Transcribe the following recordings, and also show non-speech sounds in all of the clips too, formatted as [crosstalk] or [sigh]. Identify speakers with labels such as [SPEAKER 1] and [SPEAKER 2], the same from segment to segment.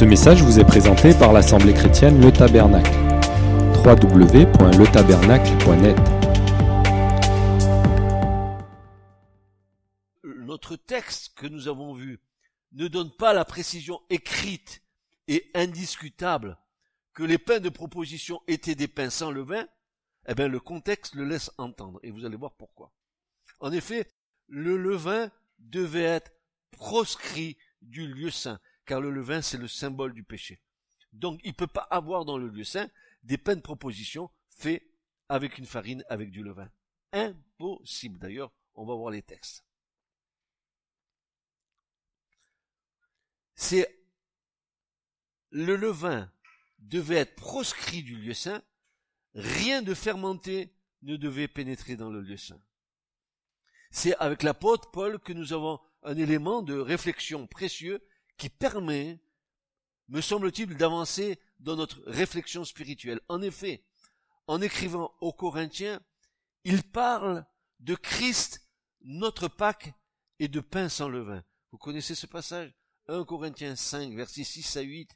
[SPEAKER 1] Ce message vous est présenté par l'Assemblée chrétienne Le Tabernacle. www.letabernacle.net
[SPEAKER 2] Notre texte que nous avons vu ne donne pas la précision écrite et indiscutable que les pains de proposition étaient des pains sans levain, eh bien le contexte le laisse entendre, et vous allez voir pourquoi. En effet, le levain devait être proscrit du lieu saint, car le levain c'est le symbole du péché. Donc il ne peut pas avoir dans le lieu saint des pains de proposition faits avec une farine, avec du levain. Impossible. D'ailleurs, on va voir les textes. C'est le levain devait être proscrit du lieu saint, rien de fermenté ne devait pénétrer dans le lieu saint. C'est avec l'apôtre Paul que nous avons un élément de réflexion précieux qui permet, me semble-t-il, d'avancer dans notre réflexion spirituelle. En effet, en écrivant aux Corinthiens, il parle de Christ, notre Pâque, et de pain sans levain. Vous connaissez ce passage? 1 Corinthiens 5, versets 6 à 8.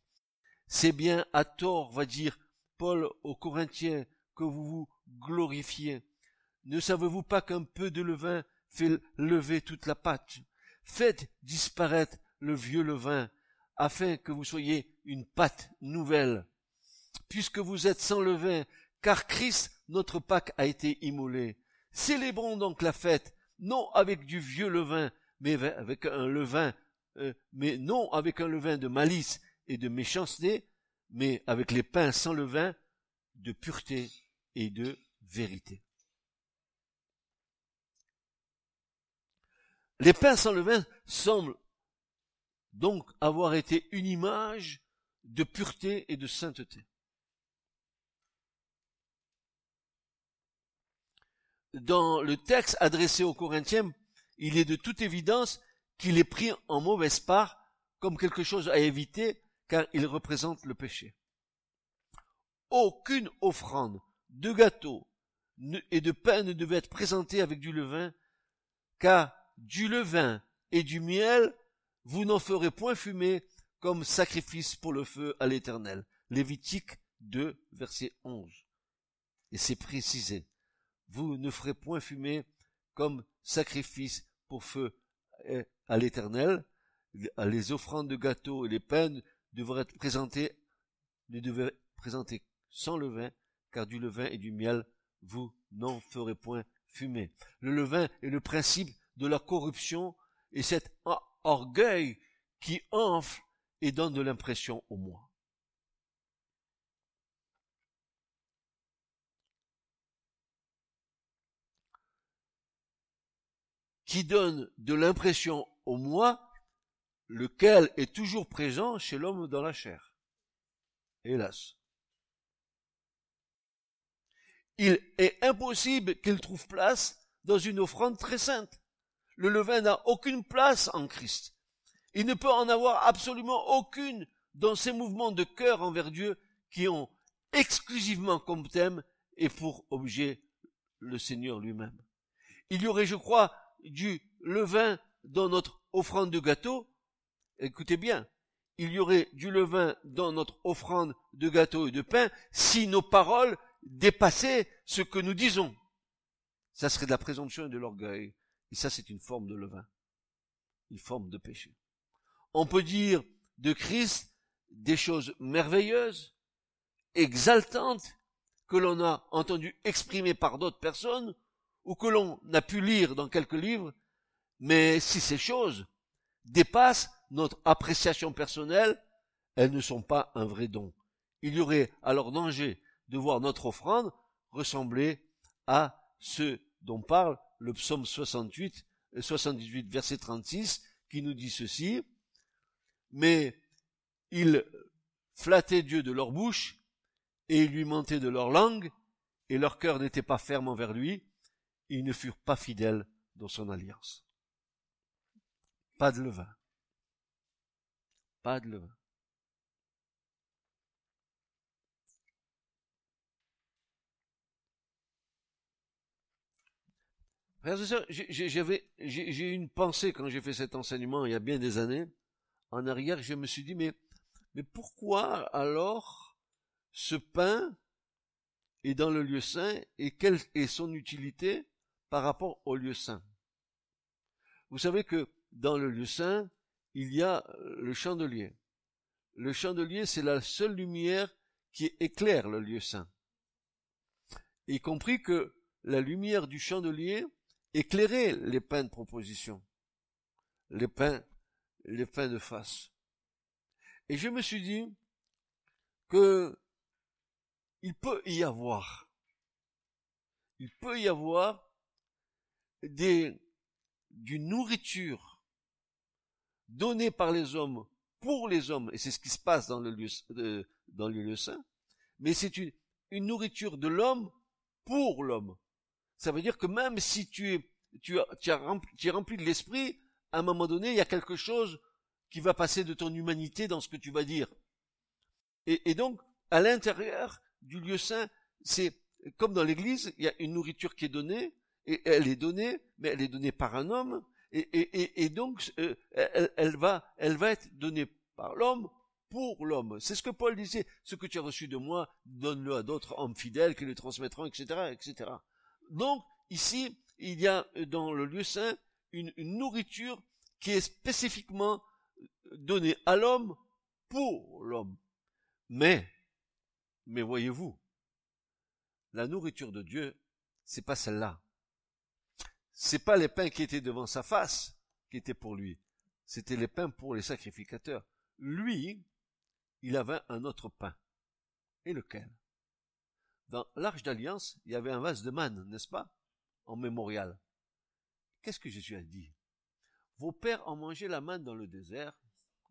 [SPEAKER 2] C'est bien à tort, va dire Paul aux Corinthiens, que vous vous glorifiez. Ne savez-vous pas qu'un peu de levain fait lever toute la pâte? Faites disparaître le vieux levain, afin que vous soyez une pâte nouvelle. Puisque vous êtes sans levain, car Christ, notre Pâque, a été immolé. Célébrons donc la fête, non avec du vieux levain, mais avec un levain, euh, mais non avec un levain de malice et de méchanceté, mais avec les pains sans levain, de pureté et de vérité. Les pains sans levain semblent donc avoir été une image de pureté et de sainteté. Dans le texte adressé aux Corinthiens, il est de toute évidence qu'il est pris en mauvaise part comme quelque chose à éviter car il représente le péché. Aucune offrande de gâteau et de pain ne devait être présentée avec du levain, car du levain et du miel, vous n'en ferez point fumer comme sacrifice pour le feu à l'éternel. Lévitique 2, verset 11. Et c'est précisé. Vous ne ferez point fumer comme sacrifice pour feu eh, à l'éternel. Les offrandes de gâteaux et les pains devraient être présentés, ne devraient présenter sans levain, car du levain et du miel, vous n'en ferez point fumer. Le levain est le principe de la corruption et cet orgueil qui enfle et donne de l'impression au moi. Qui donne de l'impression au moi, lequel est toujours présent chez l'homme dans la chair. Hélas. Il est impossible qu'il trouve place dans une offrande très sainte. Le levain n'a aucune place en Christ. Il ne peut en avoir absolument aucune dans ses mouvements de cœur envers Dieu qui ont exclusivement comme thème et pour objet le Seigneur lui-même. Il y aurait, je crois, du levain dans notre offrande de gâteau. Écoutez bien, il y aurait du levain dans notre offrande de gâteau et de pain si nos paroles dépassaient ce que nous disons. Ça serait de la présomption et de l'orgueil. Et ça, c'est une forme de levain. Une forme de péché. On peut dire de Christ des choses merveilleuses, exaltantes, que l'on a entendu exprimer par d'autres personnes, ou que l'on a pu lire dans quelques livres, mais si ces choses dépassent notre appréciation personnelle, elles ne sont pas un vrai don. Il y aurait alors danger de voir notre offrande ressembler à ce dont parle le psaume 68, 78, verset 36, qui nous dit ceci, mais ils flattaient Dieu de leur bouche, et ils lui mentaient de leur langue, et leur cœur n'était pas ferme envers lui, et ils ne furent pas fidèles dans son alliance. Pas de levain. Pas de levain. J'avais, j'ai eu une pensée quand j'ai fait cet enseignement il y a bien des années. En arrière, je me suis dit, mais Mais pourquoi alors ce pain est dans le lieu saint et quelle est son utilité par rapport au lieu saint? Vous savez que dans le lieu saint, il y a le chandelier. Le chandelier, c'est la seule lumière qui éclaire le lieu saint. Y compris que la lumière du chandelier éclairait les pains de proposition, les pains, les pains de face. Et je me suis dit que il peut y avoir, il peut y avoir des, d'une nourriture donnée par les hommes pour les hommes, et c'est ce qui se passe dans le lieu, euh, dans le lieu saint, mais c'est une, une nourriture de l'homme pour l'homme. Ça veut dire que même si tu es, tu, as, tu, as rempli, es rempli de l'esprit, à un moment donné, il y a quelque chose qui va passer de ton humanité dans ce que tu vas dire. Et, donc, à l'intérieur du lieu saint, c'est comme dans l'église, il y a une nourriture qui est donnée, et elle est donnée, mais elle est donnée par un homme, et donc euh, elle, elle, va, elle va être donnée par l'homme pour l'homme. C'est ce que Paul disait, ce que tu as reçu de moi, donne-le à d'autres hommes fidèles qui le transmettront, etc., etc. Donc, ici, il y a dans le lieu saint une, nourriture qui est spécifiquement donnée à l'homme pour l'homme. Mais, mais voyez-vous, la nourriture de Dieu, c'est pas celle-là. C'est pas les pains qui étaient devant sa face qui étaient pour lui. C'était les pains pour les sacrificateurs. Lui, il avait un autre pain. Et lequel? Dans l'Arche d'Alliance, il y avait un vase de manne, n'est-ce pas? En mémorial. Qu'est-ce que Jésus a dit? Vos pères ont mangé la manne dans le désert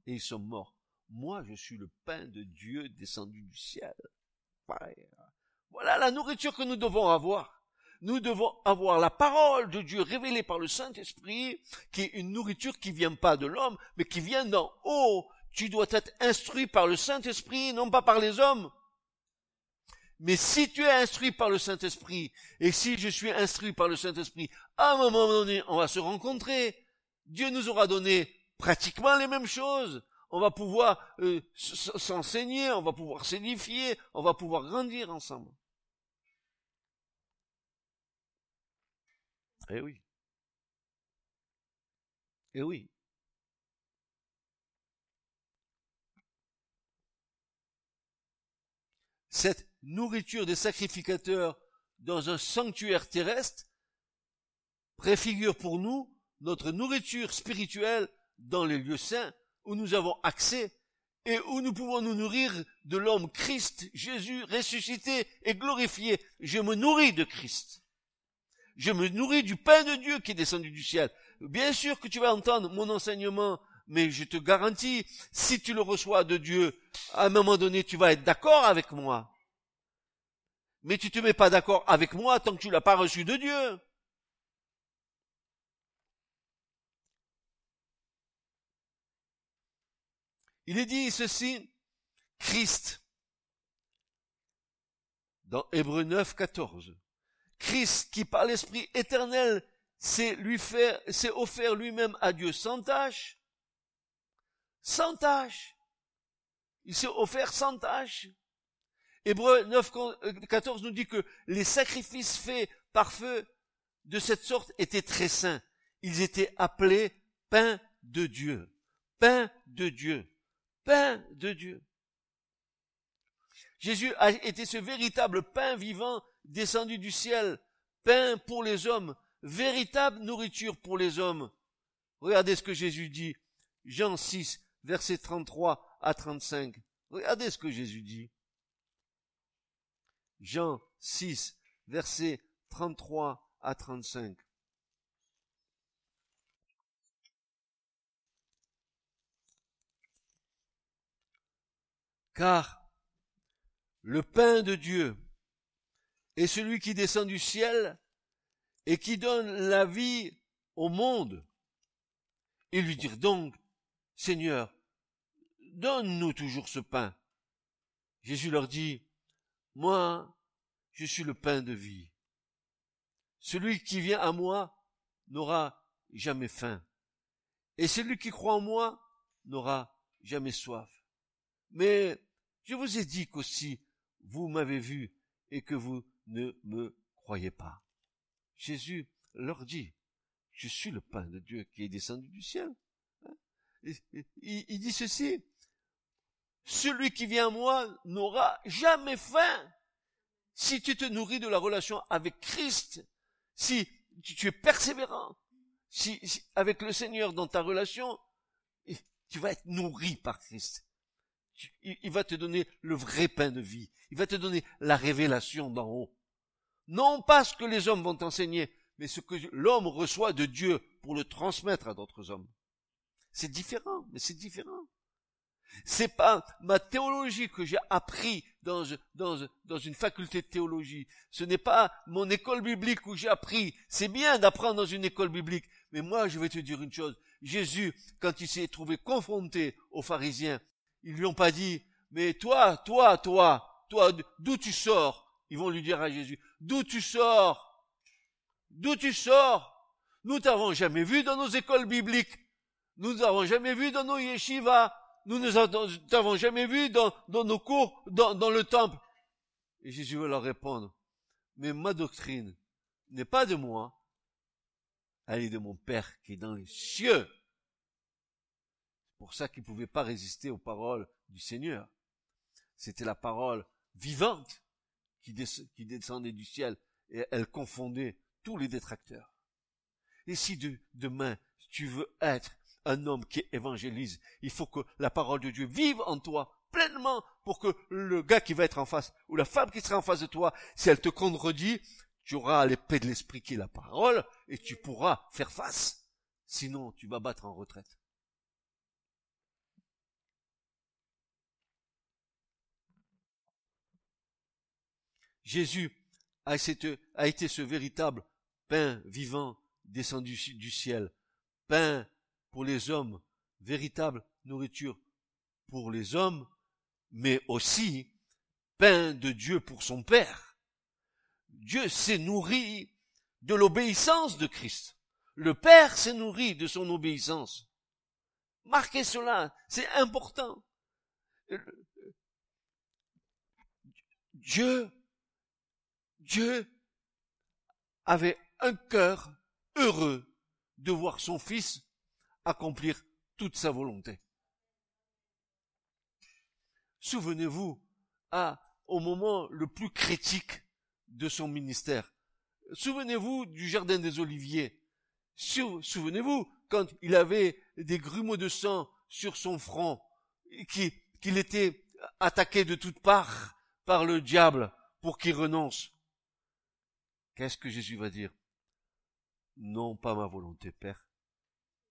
[SPEAKER 2] et ils sont morts. Moi, je suis le pain de Dieu descendu du ciel. Voilà la nourriture que nous devons avoir. Nous devons avoir la parole de Dieu révélée par le Saint-Esprit, qui est une nourriture qui vient pas de l'homme, mais qui vient d'en haut, tu dois être instruit par le Saint-Esprit, non pas par les hommes. Mais si tu es instruit par le Saint-Esprit, et si je suis instruit par le Saint-Esprit, à un moment donné, on va se rencontrer. Dieu nous aura donné pratiquement les mêmes choses. On va pouvoir euh, s'enseigner, on va pouvoir s'édifier, on va pouvoir grandir ensemble. Eh oui. Eh oui. cette nourriture des sacrificateurs dans un sanctuaire terrestre préfigure pour nous notre nourriture spirituelle dans les lieux saints où nous avons accès et où nous pouvons nous nourrir de l'homme Christ, Jésus ressuscité et glorifié. Je me nourris de Christ. Je me nourris du pain de Dieu qui est descendu du ciel. Bien sûr que tu vas entendre mon enseignement mais je te garantis, si tu le reçois de Dieu, à un moment donné, tu vas être d'accord avec moi. Mais tu te mets pas d'accord avec moi tant que tu l'as pas reçu de Dieu. Il est dit ceci, Christ, dans Hébreu 9, 14. Christ qui par l'Esprit éternel s'est s'est offert lui-même à Dieu sans tâche, sans tâche. Il s'est offert sans tâche. Hébreu 9, 14 nous dit que les sacrifices faits par feu de cette sorte étaient très saints. Ils étaient appelés pain de Dieu. Pain de Dieu. Pain de Dieu. Jésus a été ce véritable pain vivant descendu du ciel. Pain pour les hommes. Véritable nourriture pour les hommes. Regardez ce que Jésus dit. Jean 6, versets 33 à 35. Regardez ce que Jésus dit. Jean 6, versets 33 à 35. Car le pain de Dieu est celui qui descend du ciel et qui donne la vie au monde. Et lui dire donc, Seigneur, donne-nous toujours ce pain. Jésus leur dit, moi, je suis le pain de vie. Celui qui vient à moi n'aura jamais faim. Et celui qui croit en moi n'aura jamais soif. Mais je vous ai dit qu'aussi vous m'avez vu et que vous ne me croyez pas. Jésus leur dit, je suis le pain de Dieu qui est descendu du ciel. Il, dit ceci, celui qui vient à moi n'aura jamais faim. Si tu te nourris de la relation avec Christ, si tu es persévérant, si, avec le Seigneur dans ta relation, tu vas être nourri par Christ. Il va te donner le vrai pain de vie. Il va te donner la révélation d'en haut. Non pas ce que les hommes vont t'enseigner, mais ce que l'homme reçoit de Dieu pour le transmettre à d'autres hommes. C'est différent, mais c'est différent. C'est pas ma théologie que j'ai appris dans, une faculté de théologie. Ce n'est pas mon école biblique où j'ai appris. C'est bien d'apprendre dans une école biblique. Mais moi, je vais te dire une chose. Jésus, quand il s'est trouvé confronté aux pharisiens, ils lui ont pas dit, mais toi, toi, toi, toi, d'où tu sors? Ils vont lui dire à Jésus, d'où tu sors? D'où tu sors? Nous t'avons jamais vu dans nos écoles bibliques. Nous n'avons jamais vu dans nos yeshivas nous ne t'avons jamais vu dans, nos cours, dans, le temple. Et Jésus va leur répondre, mais ma doctrine n'est pas de moi, elle est de mon Père qui est dans les cieux. C'est pour ça qu'il ne pouvait pas résister aux paroles du Seigneur. C'était la parole vivante qui, descendait du ciel et elle confondait tous les détracteurs. Et si de, demain tu veux être un homme qui évangélise. Il faut que la parole de Dieu vive en toi pleinement pour que le gars qui va être en face ou la femme qui sera en face de toi, si elle te contredit, tu auras l'épée de l'esprit qui est la parole et tu pourras faire face. Sinon, tu vas battre en retraite. Jésus a été ce véritable pain vivant descendu du ciel, pain pour les hommes, véritable nourriture pour les hommes, mais aussi pain de Dieu pour son Père. Dieu s'est nourri de l'obéissance de Christ. Le Père s'est nourri de son obéissance. Marquez cela, c'est important. Dieu, Dieu avait un cœur heureux de voir son Fils accomplir toute sa volonté. Souvenez-vous, à, au moment le plus critique de son ministère. Souvenez-vous du jardin des Oliviers. Souvenez-vous quand il avait des grumeaux de sang sur son front, qu'il était attaqué de toutes parts par le diable pour qu'il renonce. Qu'est-ce que Jésus va dire? Non pas ma volonté, Père,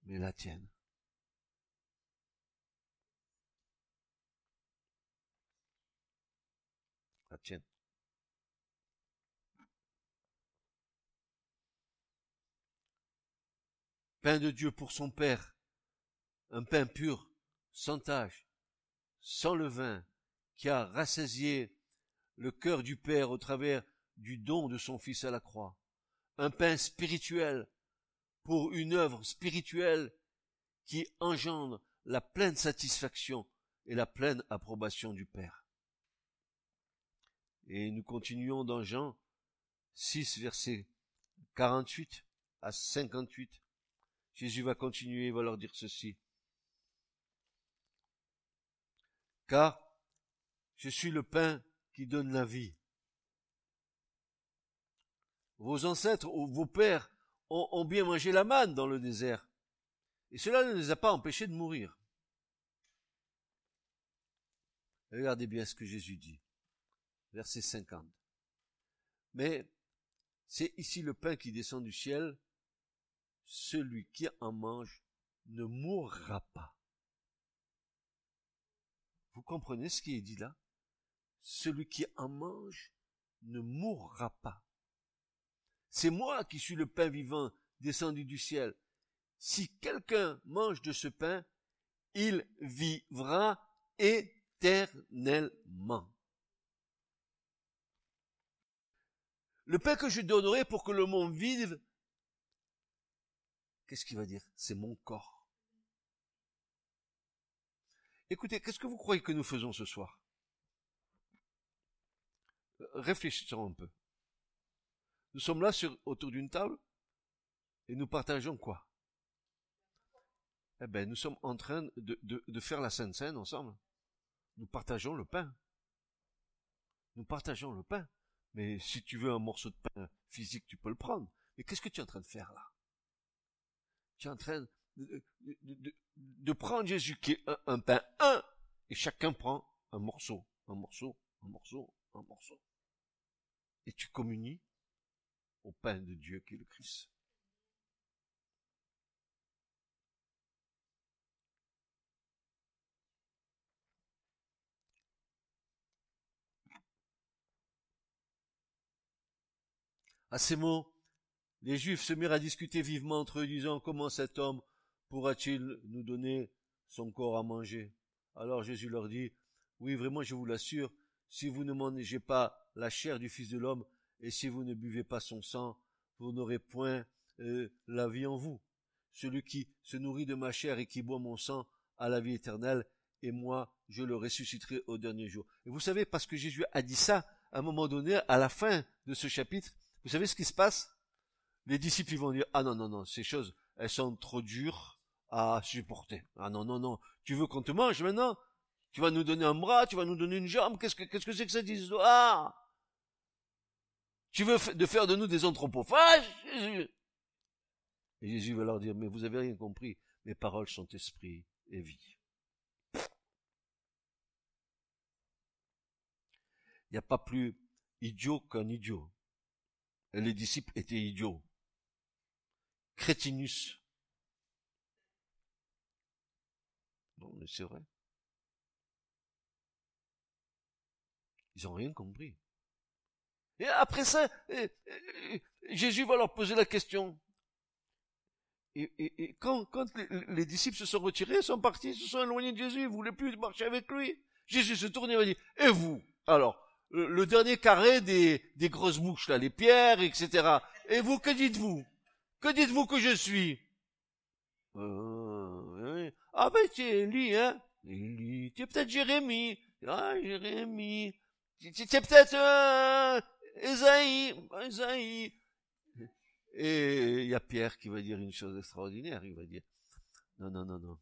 [SPEAKER 2] mais la tienne. La tienne. Pain de Dieu pour son Père, un pain pur, sans tache, sans levain, qui a rassasié le cœur du Père au travers du don de son Fils à la croix. Un pain spirituel, pour une œuvre spirituelle qui engendre la pleine satisfaction et la pleine approbation du Père. Et nous continuons dans Jean 6, verset 48 à 58. Jésus va continuer, il va leur dire ceci. Car je suis le pain qui donne la vie. Vos ancêtres ou vos pères ont, bien mangé la manne dans le désert. Et cela ne les a pas empêchés de mourir. Regardez bien ce que Jésus dit. Verset 50. Mais c'est ici le pain qui descend du ciel. Celui qui en mange ne mourra pas. Vous comprenez ce qui est dit là? Celui qui en mange ne mourra pas. C'est moi qui suis le pain vivant descendu du ciel. Si quelqu'un mange de ce pain, il vivra éternellement. Le pain que je donnerai pour que le monde vive, qu'est-ce qu'il va dire? C'est mon corps. Écoutez, qu'est-ce que vous croyez que nous faisons ce soir? Réfléchissons un peu. Nous sommes là sur, autour d'une table et nous partageons quoi? Eh ben, nous sommes en train de, de, de faire la Sainte Seine ensemble. Nous partageons le pain. Nous partageons le pain. Mais si tu veux un morceau de pain physique, tu peux le prendre. Mais qu'est-ce que tu es en train de faire là? Tu es en train de, de, de, prendre Jésus qui est un, un pain un, et chacun prend un morceau, un morceau, un morceau, un morceau. Et tu communies au pain de Dieu qui est le Christ. À ces mots, les Juifs se mirent à discuter vivement entre eux, disant comment cet homme pourra-t-il nous donner son corps à manger? Alors Jésus leur dit, oui, vraiment, je vous l'assure, si vous ne mangez pas la chair du Fils de l'homme, et si vous ne buvez pas son sang, vous n'aurez point euh, la vie en vous. Celui qui se nourrit de ma chair et qui boit mon sang a la vie éternelle, et moi, je le ressusciterai au dernier jour. Et vous savez, parce que Jésus a dit ça, à un moment donné, à la fin de ce chapitre, vous savez ce qui se passe? Les disciples vont dire, ah non, non, non, ces choses, elles sont trop dures à supporter. Ah non, non, non, tu veux qu'on te mange maintenant? Tu vas nous donner un bras, tu vas nous donner une jambe, qu'est-ce que qu'est-ce que c'est que cette histoire? Tu veux de faire de nous des anthropophages Jésus? Et Jésus va leur dire, mais vous avez rien compris, mes paroles sont esprit et vie. Il n'y a pas plus idiot qu'un idiot les disciples étaient idiots. Crétinus. Non, mais c'est vrai. Ils ont rien compris. Et après ça, eh, eh, Jésus va leur poser la question. Et, quand, les, disciples se sont retirés, sont partis, se sont éloignés de Jésus, ils ne voulaient plus marcher avec lui. Jésus se tourne et va dire, et vous? Alors, le, dernier carré des, grosses bouches, là, les pierres, etc. Et vous, que dites-vous? Que dites-vous que je suis? Euh, Ah ben tu es hein Élie. Tu es peut-être Jérémie. Ah, Jérémie. Tu es peut-être euh, Esaïe. Esaïe. Et il y a Pierre qui va dire une chose extraordinaire. Il va dire, non, non, non, non.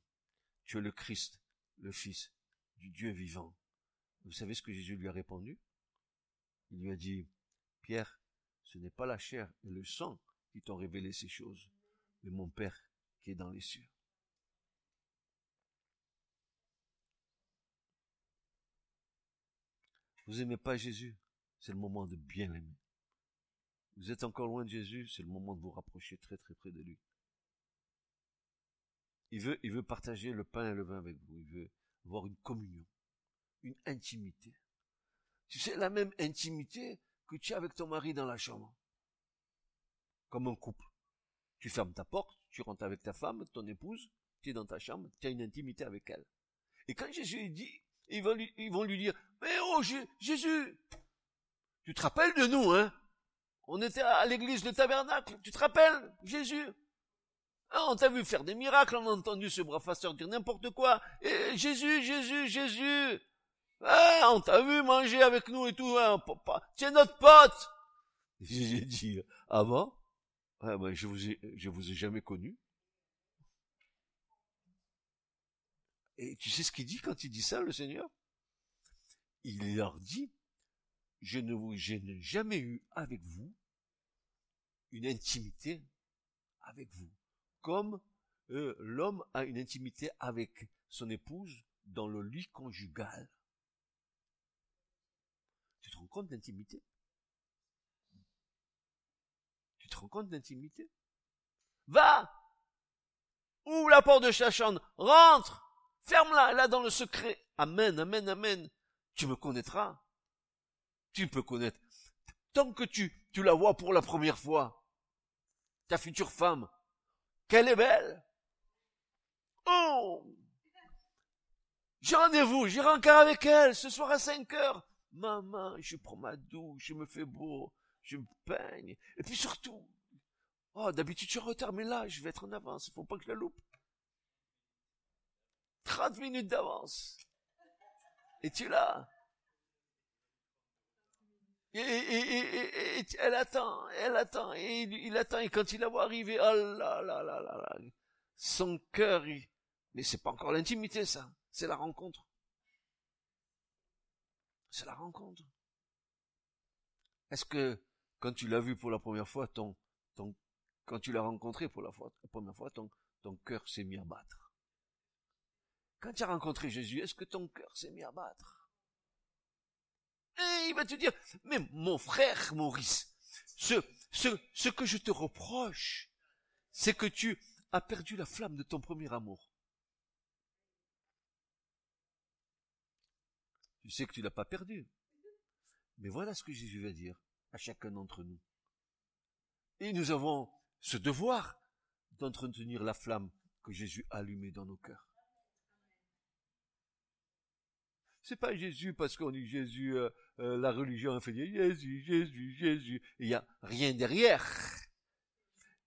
[SPEAKER 2] Tu es le Christ, le Fils du Dieu vivant. Vous savez ce que Jésus lui a répondu? Il lui a dit, Pierre, ce n'est pas la chair et le sang qui t'ont révélé ces choses, mais mon Père qui est dans les cieux. Vous aimez pas Jésus, c'est le moment de bien l'aimer. Vous êtes encore loin de Jésus, c'est le moment de vous rapprocher très très près de lui. Il veut, il veut partager le pain et le vin avec vous. Il veut avoir une communion, une intimité. Tu sais, la même intimité que tu as avec ton mari dans la chambre. Comme un couple. Tu fermes ta porte, tu rentres avec ta femme, ton épouse, tu es dans ta chambre, tu as une intimité avec elle. Et quand Jésus dit, ils vont ils vont lui dire, mais oh Jésus, tu te rappelles de nous, hein? On était à l'église de tabernacle, tu te rappelles, Jésus? Ah, On t'a vu faire des miracles, on a entendu ce brave pasteur dire n'importe quoi. Et Jésus, Jésus, Jésus, eh, on t'a vu manger avec nous et tout, hein, tu es notre pote. [laughs] J'ai dit, ah bon? Ouais, ben, je vous ai, je vous ai jamais connu. Et tu sais ce qu'il dit quand il dit ça, le Seigneur? Il leur dit, je ne vous, je n'ai jamais eu avec vous une intimité avec vous. Comme euh, l'homme a une intimité avec son épouse dans le lit conjugal. Tu te rends compte d'intimité Tu te rends compte d'intimité Va Ouvre la porte de sa chambre, rentre Ferme-la, là dans le secret. Amen, amen, amen. Tu me connaîtras. Tu peux connaître. Tant que tu, tu la vois pour la première fois, ta future femme, qu'elle est belle. Oh J'ai rendez-vous, j'irai encore avec elle, ce soir à 5 heures. Maman, je prends ma douche, je me fais beau, je me peigne. Et puis surtout, oh, d'habitude je suis en retard, mais là, je vais être en avance, il faut pas que je la loupe. 30 minutes d'avance. Et tu là. Elle attend, elle attend, et il, attend, et quand il la voit arriver, oh là là là là là, son cœur, il... mais c'est pas encore l'intimité ça, c'est la rencontre. C'est la rencontre. Est-ce que quand tu l'as vu pour la première fois, ton, ton, quand tu l'as rencontré pour la, la première fois, ton, ton cœur s'est mis à battre? Quand tu as rencontré Jésus, est-ce que ton cœur s'est mis à battre? Il va te dire, mais mon frère Maurice, ce, ce, ce que je te reproche, c'est que tu as perdu la flamme de ton premier amour. Tu sais que tu l'as pas perdu. Mais voilà ce que Jésus va dire à chacun d'entre nous. Et nous avons ce devoir d'entretenir la flamme que Jésus a allumée dans nos cœurs. C'est pas Jésus parce qu'on dit Jésus, euh, euh, la religion a fait Jésus, Jésus, Jésus. Il n'y a rien derrière.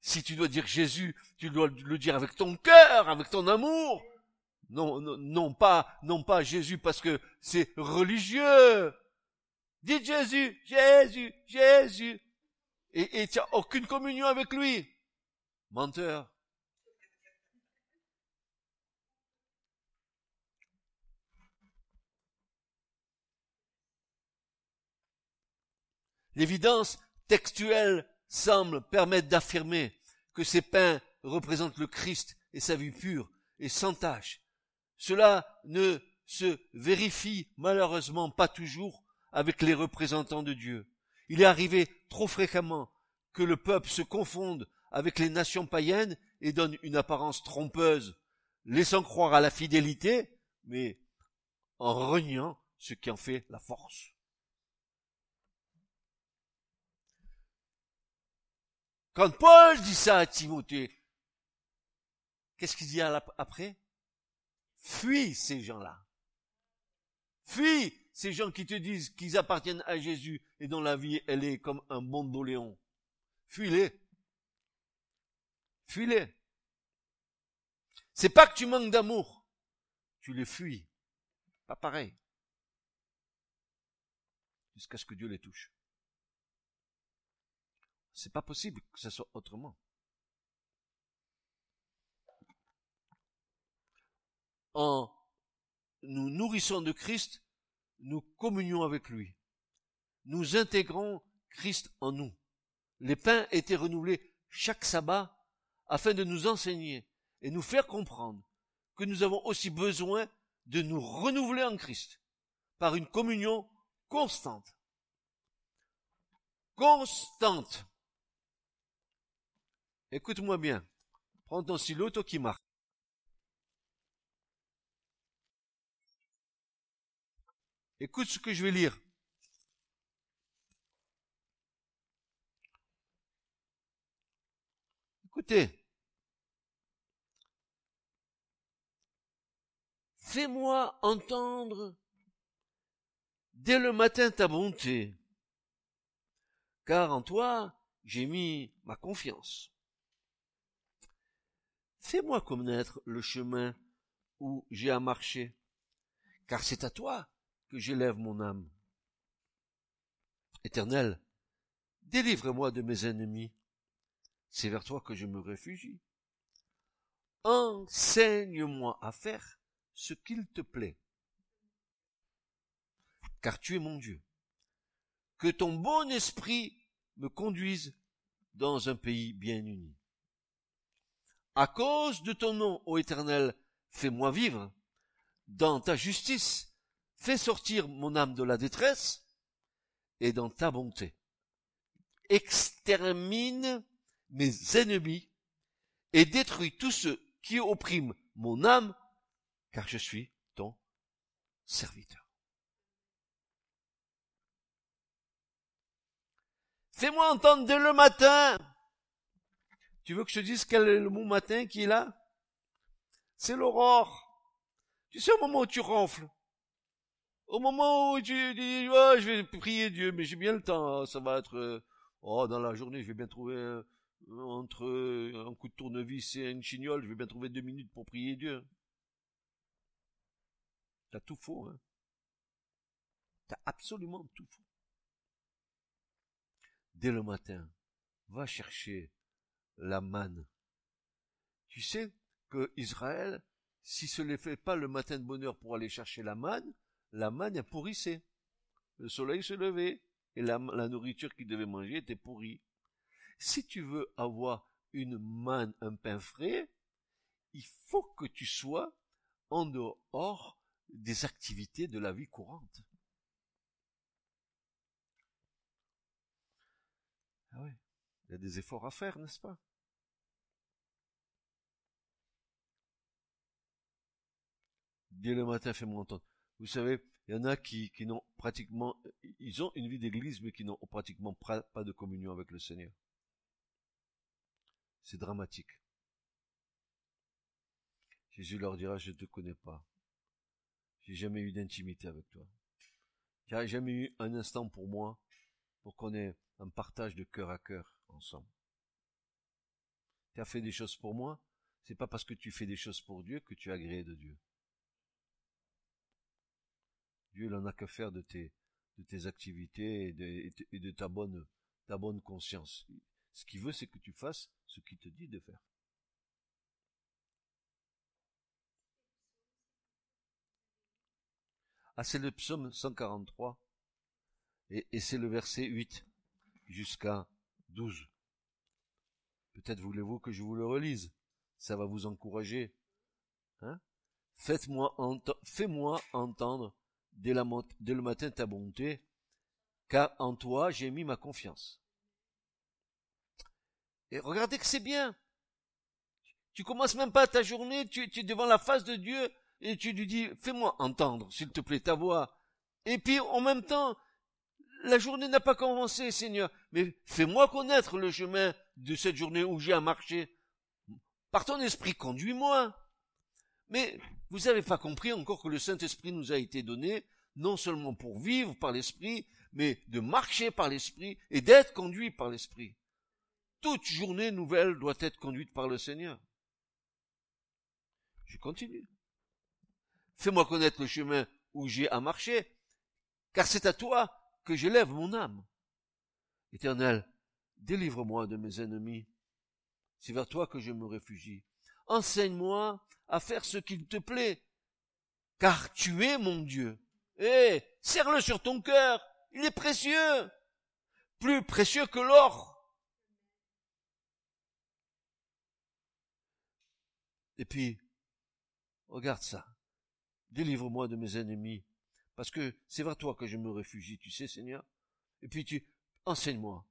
[SPEAKER 2] Si tu dois dire Jésus, tu dois le dire avec ton cœur, avec ton amour. Non, non, non pas, non pas Jésus parce que c'est religieux. Dis Jésus, Jésus, Jésus. Et tu n'as aucune communion avec lui. Menteur. L'évidence textuelle semble permettre d'affirmer que ces pains représentent le Christ et sa vie pure et sans tache. Cela ne se vérifie malheureusement pas toujours avec les représentants de Dieu. Il est arrivé trop fréquemment que le peuple se confonde avec les nations païennes et donne une apparence trompeuse, laissant croire à la fidélité, mais en reniant ce qui en fait la force. Quand Paul dit ça à Timothée, qu'est-ce qu'il dit après? Fuis ces gens-là. Fuis ces gens qui te disent qu'ils appartiennent à Jésus et dont la vie, elle est comme un bandoléon. Fuis-les. Fuis-les. C'est pas que tu manques d'amour. Tu les fuis. Pas pareil. Jusqu'à ce que Dieu les touche. C'est pas possible que ce soit autrement. En nous nourrissant de Christ, nous communions avec lui. Nous intégrons Christ en nous. Les pains étaient renouvelés chaque sabbat afin de nous enseigner et nous faire comprendre que nous avons aussi besoin de nous renouveler en Christ par une communion constante. Constante. Écoute-moi bien. Prends ton qui marque. Écoute ce que je vais lire. Écoutez. Fais-moi entendre dès le matin ta bonté, car en toi j'ai mis ma confiance. Fais-moi connaître le chemin où j'ai à marcher, car c'est à toi que j'élève mon âme. Éternel, délivre-moi de mes ennemis, c'est vers toi que je me réfugie. Enseigne-moi à faire ce qu'il te plaît, car tu es mon Dieu. Que ton bon esprit me conduise dans un pays bien uni. À cause de ton nom, ô Éternel, fais-moi vivre. Dans ta justice, fais sortir mon âme de la détresse, et dans ta bonté. Extermine mes ennemis, et détruis tous ceux qui oppriment mon âme, car je suis ton serviteur. Fais-moi entendre dès le matin tu veux que je te dise quel est le mot matin qui est là? C'est l'aurore. Tu sais, au moment où tu ronfles, au moment où tu dis, oh, je vais prier Dieu, mais j'ai bien le temps, ça va être, euh, oh, dans la journée, je vais bien trouver, euh, entre un coup de tournevis et une chignole, je vais bien trouver deux minutes pour prier Dieu. T'as tout faux, hein. T'as absolument tout faux. Dès le matin, va chercher la manne. Tu sais que Israël, si se les fait pas le matin de bonheur pour aller chercher la manne, la manne est pourrissait. Le soleil se levait et la, nourriture qu'ils devaient manger était pourrie. Si tu veux avoir une manne, un pain frais, il faut que tu sois en dehors des activités de la vie courante. Ah oui, il y a des efforts à faire, n'est-ce pas? Dès le matin, fais-moi entendre. Vous savez, il y en a qui, qui n'ont pratiquement, ils ont une vie d'église, mais qui n'ont pratiquement pas de communion avec le Seigneur. C'est dramatique. Jésus leur dira, je ne te connais pas. J'ai jamais eu d'intimité avec toi. N'as jamais eu un instant pour moi, pour qu'on ait un partage de cœur à cœur ensemble. Tu as fait des choses pour moi, c'est pas parce que tu fais des choses pour Dieu que tu es agréé de Dieu. Dieu n'en a que faire de tes, activités et de, ta bonne, ta bonne conscience. Ce qu'il veut, c'est que tu fasses ce qu'il te dit de faire. Ah, c'est le psaume 143. Et, et c'est le verset 8 jusqu'à 12. Peut-être voulez-vous que je vous le relise. Ça va vous encourager. Hein? Faites-moi fais-moi entendre dès, le matin ta bonté, car en toi j'ai mis ma confiance. Et regardez que c'est bien. Tu commences même pas ta journée, tu es devant la face de Dieu et tu lui dis, fais-moi entendre, s'il te plaît, ta voix. Et puis, en même temps, la journée n'a pas commencé, Seigneur, mais fais-moi connaître le chemin de cette journée où j'ai à marcher. Par ton esprit, conduis-moi. Mais vous n'avez pas compris encore que le Saint-Esprit nous a été donné, non seulement pour vivre par l'Esprit, mais de marcher par l'Esprit et d'être conduit par l'Esprit toute journée nouvelle doit être conduite par le Seigneur. Je continue. Fais-moi connaître le chemin où j'ai à marcher, car c'est à toi que j'élève mon âme. Éternel, délivre-moi de mes ennemis. C'est vers toi que je me réfugie. Enseigne-moi à faire ce qu'il te plaît, car tu es mon Dieu. Eh, serre-le sur ton cœur, il est précieux, plus précieux que l'or. Et puis, regarde ça. Délivre-moi de mes ennemis. Parce que c'est vers toi que je me réfugie, tu sais, Seigneur. Et puis tu, enseigne-moi.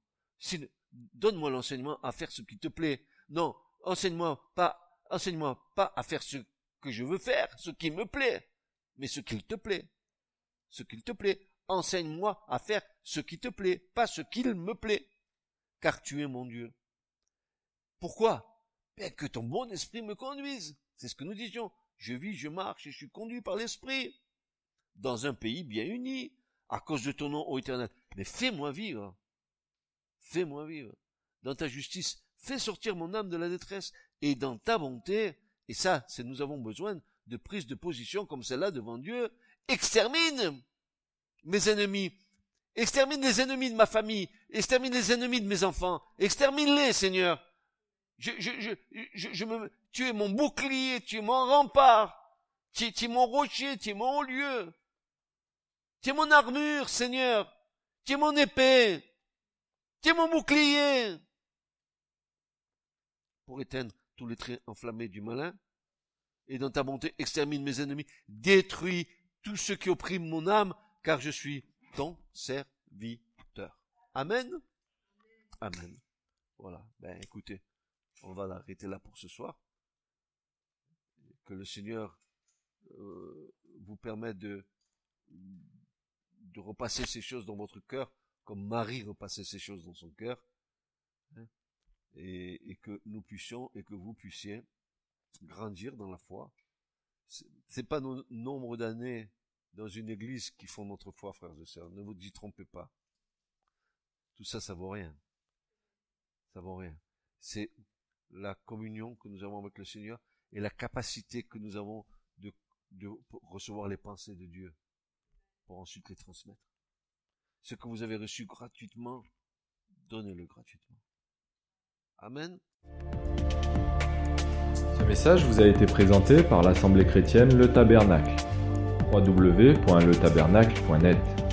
[SPEAKER 2] Donne-moi l'enseignement à faire ce qui te plaît. Non, enseigne-moi pas, enseigne-moi pas à faire ce que je veux faire, ce qui me plaît, mais ce qu'il te plaît. Ce qu'il te plaît. Enseigne-moi à faire ce qui te plaît, pas ce qu'il me plaît. Car tu es mon Dieu. Pourquoi? Que ton bon esprit me conduise. C'est ce que nous disions. Je vis, je marche et je suis conduit par l'esprit. Dans un pays bien uni, à cause de ton nom, ô éternel. Mais fais-moi vivre. Fais-moi vivre. Dans ta justice, fais sortir mon âme de la détresse. Et dans ta bonté, et ça, c'est nous avons besoin de prise de position comme celle-là devant Dieu, extermine mes ennemis. Extermine les ennemis de ma famille. Extermine les ennemis de mes enfants. Extermine-les, Seigneur. Je, je, je, je, me, tu es mon bouclier, tu es mon rempart, tu, tu es mon rocher, tu es mon lieu. Tu mon armure, Seigneur. Tu es mon épée. Tu es mon bouclier. Pour éteindre tous les traits enflammés du malin. Et dans ta bonté, extermine mes ennemis. Détruis tous ceux qui oppriment mon âme, car je suis ton serviteur. Amen. Amen. Voilà. Ben, écoutez on va l'arrêter là pour ce soir. Que le Seigneur euh, vous permette de, de repasser ces choses dans votre cœur, comme Marie repassait ces choses dans son cœur, hein, et, et, que nous puissions et que vous puissiez grandir dans la foi. C'est pas nos nombre d'années dans une église qui font notre foi, frères et sœurs. Ne vous y trompez pas. Tout ça, ça vaut rien. Ça vaut rien. C'est la communion que nous avons avec le Seigneur et la capacité que nous avons de, de recevoir les pensées de Dieu pour ensuite les transmettre. Ce que vous avez reçu gratuitement, donnez-le gratuitement. Amen.
[SPEAKER 1] Ce message vous a été présenté par l'Assemblée chrétienne Le Tabernacle. www.letabernacle.net